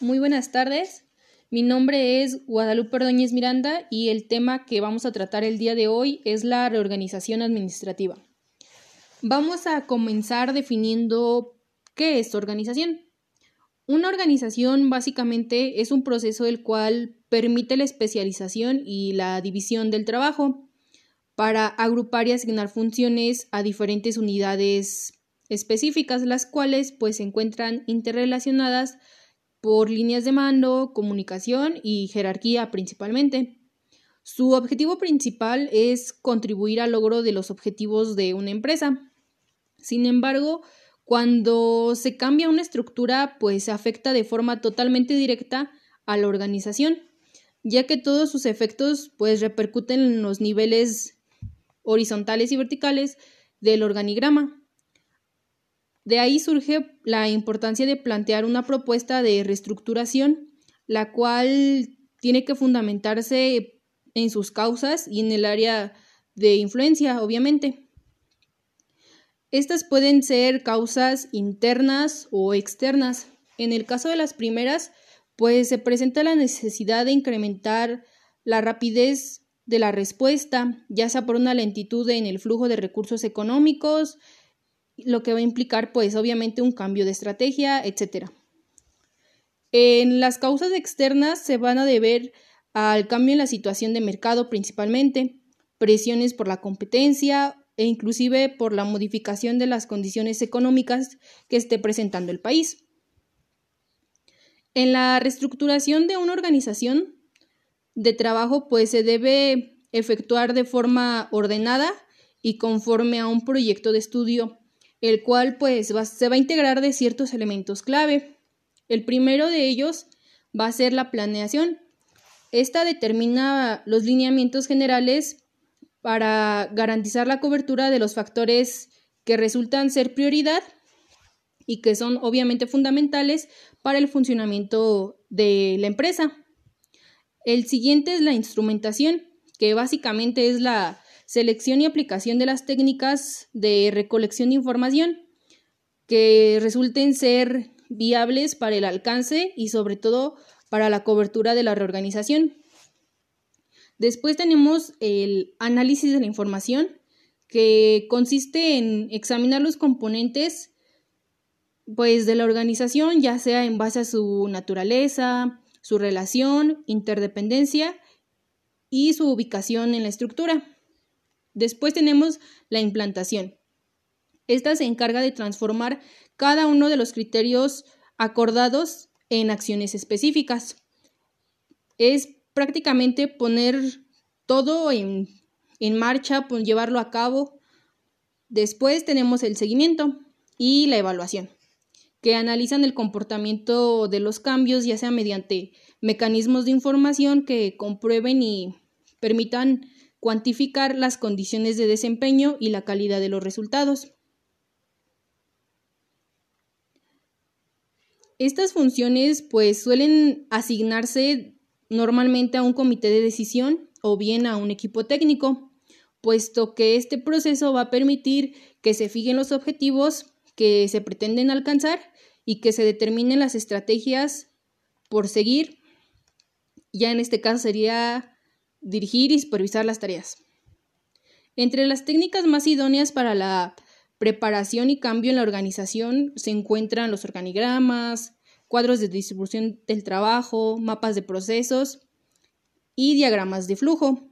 Muy buenas tardes. Mi nombre es Guadalupe Ordóñez Miranda y el tema que vamos a tratar el día de hoy es la reorganización administrativa. Vamos a comenzar definiendo qué es organización. Una organización básicamente es un proceso el cual permite la especialización y la división del trabajo para agrupar y asignar funciones a diferentes unidades específicas, las cuales pues se encuentran interrelacionadas por líneas de mando, comunicación y jerarquía principalmente. Su objetivo principal es contribuir al logro de los objetivos de una empresa. Sin embargo, cuando se cambia una estructura, pues se afecta de forma totalmente directa a la organización, ya que todos sus efectos pues repercuten en los niveles horizontales y verticales del organigrama. De ahí surge la importancia de plantear una propuesta de reestructuración, la cual tiene que fundamentarse en sus causas y en el área de influencia, obviamente. Estas pueden ser causas internas o externas. En el caso de las primeras, pues se presenta la necesidad de incrementar la rapidez de la respuesta, ya sea por una lentitud en el flujo de recursos económicos, lo que va a implicar pues obviamente un cambio de estrategia, etc. En las causas externas se van a deber al cambio en la situación de mercado principalmente, presiones por la competencia e inclusive por la modificación de las condiciones económicas que esté presentando el país. En la reestructuración de una organización de trabajo pues se debe efectuar de forma ordenada y conforme a un proyecto de estudio el cual pues se va a integrar de ciertos elementos clave. El primero de ellos va a ser la planeación. Esta determina los lineamientos generales para garantizar la cobertura de los factores que resultan ser prioridad y que son obviamente fundamentales para el funcionamiento de la empresa. El siguiente es la instrumentación, que básicamente es la selección y aplicación de las técnicas de recolección de información que resulten ser viables para el alcance y sobre todo para la cobertura de la reorganización. Después tenemos el análisis de la información, que consiste en examinar los componentes pues de la organización, ya sea en base a su naturaleza, su relación, interdependencia y su ubicación en la estructura. Después tenemos la implantación. Esta se encarga de transformar cada uno de los criterios acordados en acciones específicas. Es prácticamente poner todo en, marcha, pues, llevarlo a cabo. Después tenemos el seguimiento y la evaluación, que analizan el comportamiento de los cambios, ya sea mediante mecanismos de información que comprueben y permitan cuantificar las condiciones de desempeño y la calidad de los resultados. Estas funciones pues suelen asignarse normalmente a un comité de decisión o bien a un equipo técnico, puesto que este proceso va a permitir que se fijen los objetivos que se pretenden alcanzar y que se determinen las estrategias por seguir. Ya en este caso sería dirigir y supervisar las tareas. Entre las técnicas más idóneas para la preparación y cambio en la organización se encuentran los organigramas, cuadros de distribución del trabajo, mapas de procesos y diagramas de flujo.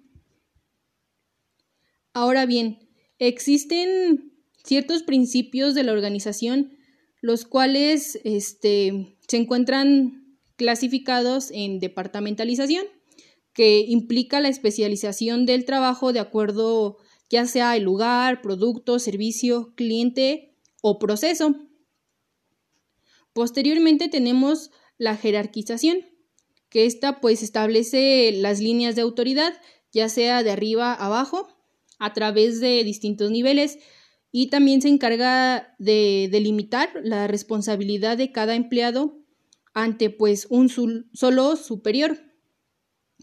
Ahora bien, existen ciertos principios de la organización los cuales este, se encuentran clasificados en departamentalización que implica la especialización del trabajo de acuerdo ya sea el lugar, producto, servicio, cliente o proceso. Posteriormente tenemos la jerarquización, que esta pues establece las líneas de autoridad, ya sea de arriba a abajo, a través de distintos niveles y también se encarga de delimitar la responsabilidad de cada empleado ante pues un solo superior.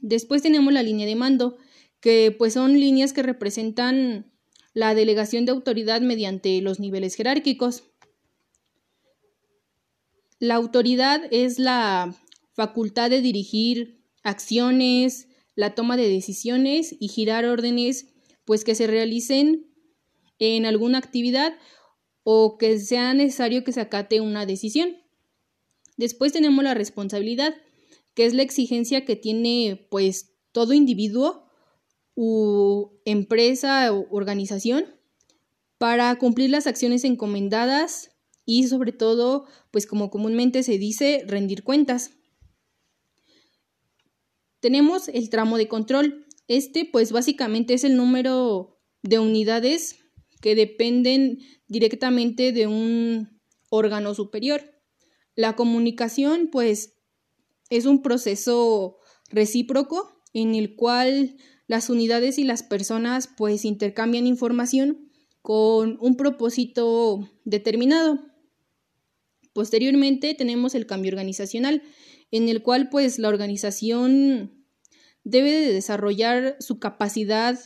Después tenemos la línea de mando, que pues son líneas que representan la delegación de autoridad mediante los niveles jerárquicos. La autoridad es la facultad de dirigir acciones, la toma de decisiones y girar órdenes pues que se realicen en alguna actividad o que sea necesario que se acate una decisión. Después tenemos la responsabilidad, que es la exigencia que tiene pues todo individuo u empresa o organización para cumplir las acciones encomendadas y sobre todo, pues como comúnmente se dice, rendir cuentas. Tenemos el tramo de control. Este pues básicamente es el número de unidades que dependen directamente de un órgano superior. La comunicación pues es un proceso recíproco en el cual las unidades y las personas pues intercambian información con un propósito determinado. Posteriormente tenemos el cambio organizacional, en el cual pues la organización debe de desarrollar su capacidad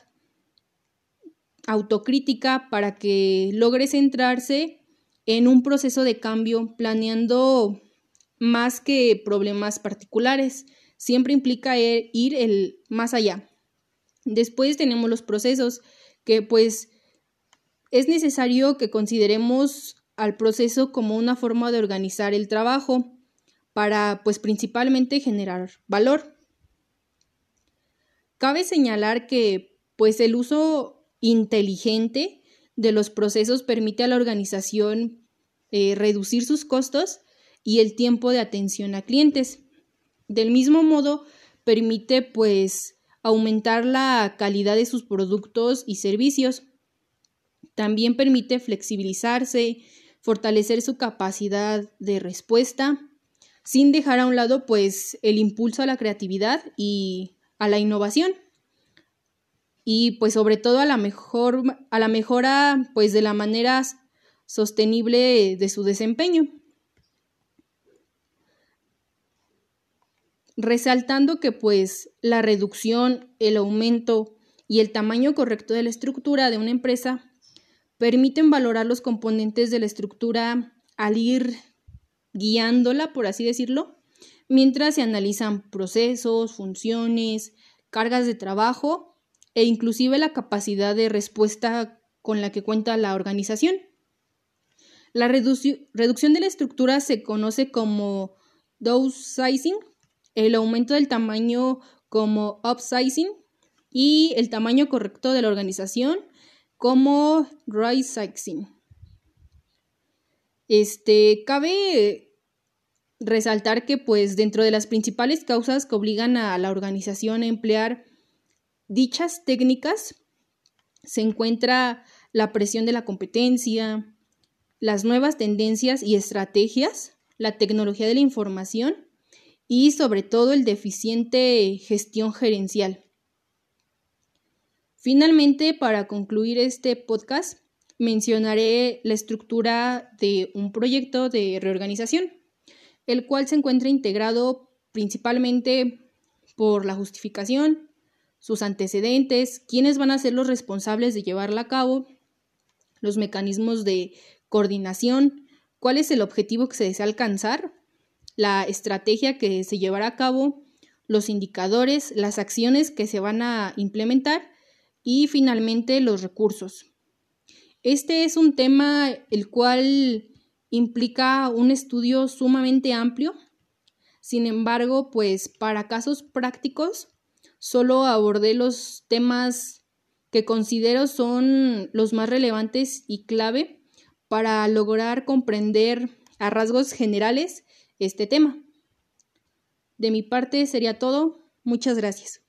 autocrítica para que logre centrarse en un proceso de cambio, planeando más que problemas particulares. Siempre implica e, ir el más allá. Después tenemos los procesos que pues es necesario que consideremos al proceso como una forma de organizar el trabajo para pues principalmente generar valor. Cabe señalar que pues el uso inteligente de los procesos permite a la organización eh, reducir sus costos y el tiempo de atención a clientes. Del mismo modo, permite pues aumentar la calidad de sus productos y servicios. También permite flexibilizarse, fortalecer su capacidad de respuesta, sin dejar a un lado pues el impulso a la creatividad y a la innovación. Y pues sobre todo a la mejor a la mejora pues de la manera sostenible de su desempeño. Resaltando que pues la reducción, el aumento y el tamaño correcto de la estructura de una empresa permiten valorar los componentes de la estructura al ir guiándola, por así decirlo, mientras se analizan procesos, funciones, cargas de trabajo e inclusive la capacidad de respuesta con la que cuenta la organización. La reducción de la estructura se conoce como downsizing el aumento del tamaño como upsizing y el tamaño correcto de la organización como right sizing. Este, cabe resaltar que pues dentro de las principales causas que obligan a la organización a emplear dichas técnicas se encuentra la presión de la competencia, las nuevas tendencias y estrategias, la tecnología de la información y sobre todo el deficiente gestión gerencial. Finalmente, para concluir este podcast, mencionaré la estructura de un proyecto de reorganización, el cual se encuentra integrado principalmente por la justificación, sus antecedentes, quiénes van a ser los responsables de llevarla a cabo, los mecanismos de coordinación, cuál es el objetivo que se desea alcanzar la estrategia que se llevará a cabo, los indicadores, las acciones que se van a implementar y finalmente los recursos. Este es un tema el cual implica un estudio sumamente amplio. Sin embargo, pues para casos prácticos solo abordé los temas que considero son los más relevantes y clave para lograr comprender a rasgos generales este tema. De mi parte sería todo. Muchas gracias.